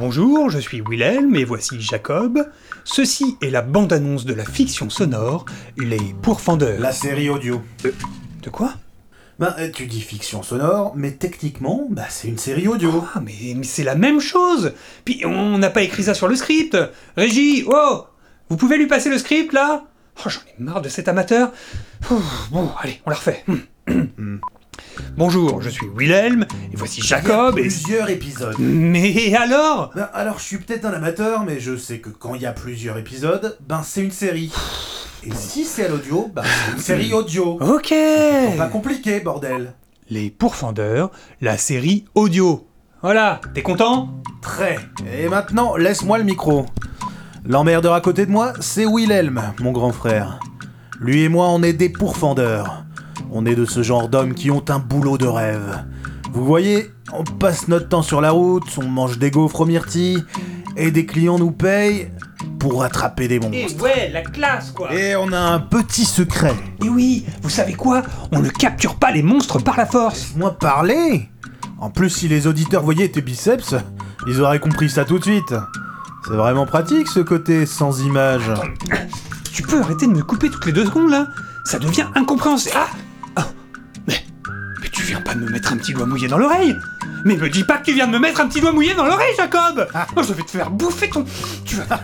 Bonjour, je suis Wilhelm et voici Jacob. Ceci est la bande-annonce de la fiction sonore, Les Pourfendeurs. La série audio. De quoi? Ben, euh, tu dis fiction sonore, mais techniquement, bah, c'est une série audio. Ah, mais, mais c'est la même chose Puis on n'a pas écrit ça sur le script Régie, oh Vous pouvez lui passer le script là? Oh, j'en ai marre de cet amateur. Bon, allez, on la refait. Bonjour, je suis Wilhelm et voici Jacob Il y a et... plusieurs épisodes. Mais alors? Ben, alors, je suis peut-être un amateur, mais je sais que quand il y a plusieurs épisodes, ben, c'est une série. Et si c'est à l'audio, ben, c'est une série audio. Ok Pas compliqué, bordel. Les Pourfendeurs, la série audio. Voilà, t'es content? Très. Et maintenant, laisse-moi le micro. L'emmerdeur à côté de moi, c'est Wilhelm, mon grand frère. Lui et moi, on est des pourfendeurs. On est de ce genre d'hommes qui ont un boulot de rêve. Vous voyez, on passe notre temps sur la route, on mange des gaufres aux myrtilles, et des clients nous payent pour attraper des monstres. ouais, la classe quoi Et on a un petit secret. Et oui, vous savez quoi? On ne capture pas les monstres par la force Moi parler En plus, si les auditeurs voyaient tes biceps, ils auraient compris ça tout de suite. C'est vraiment pratique ce côté sans image. Tu peux arrêter de me couper toutes les deux secondes là? Ça devient incompréhensible. Ah viens pas de me mettre un petit doigt mouillé dans l'oreille. Mais me dis pas que tu viens de me mettre un petit doigt mouillé dans l'oreille, Jacob. Oh, je vais te faire bouffer ton. Tu vas.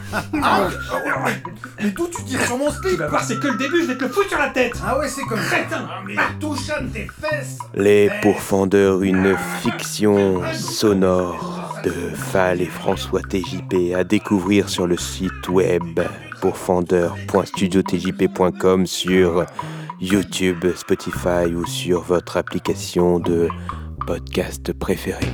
Mais d'où tu tires sur mon Tu slip vas voir, c'est que le début, je vais te le foutre sur la tête. Ah ouais, c'est comme ça. Crétin. Mais touche à tes fesses. Les Pourfendeurs, une fiction sonore de Fall et François TJP à découvrir sur le site web pourfendeur.studiotjp.com sur YouTube, Spotify ou sur votre application de podcast préférée.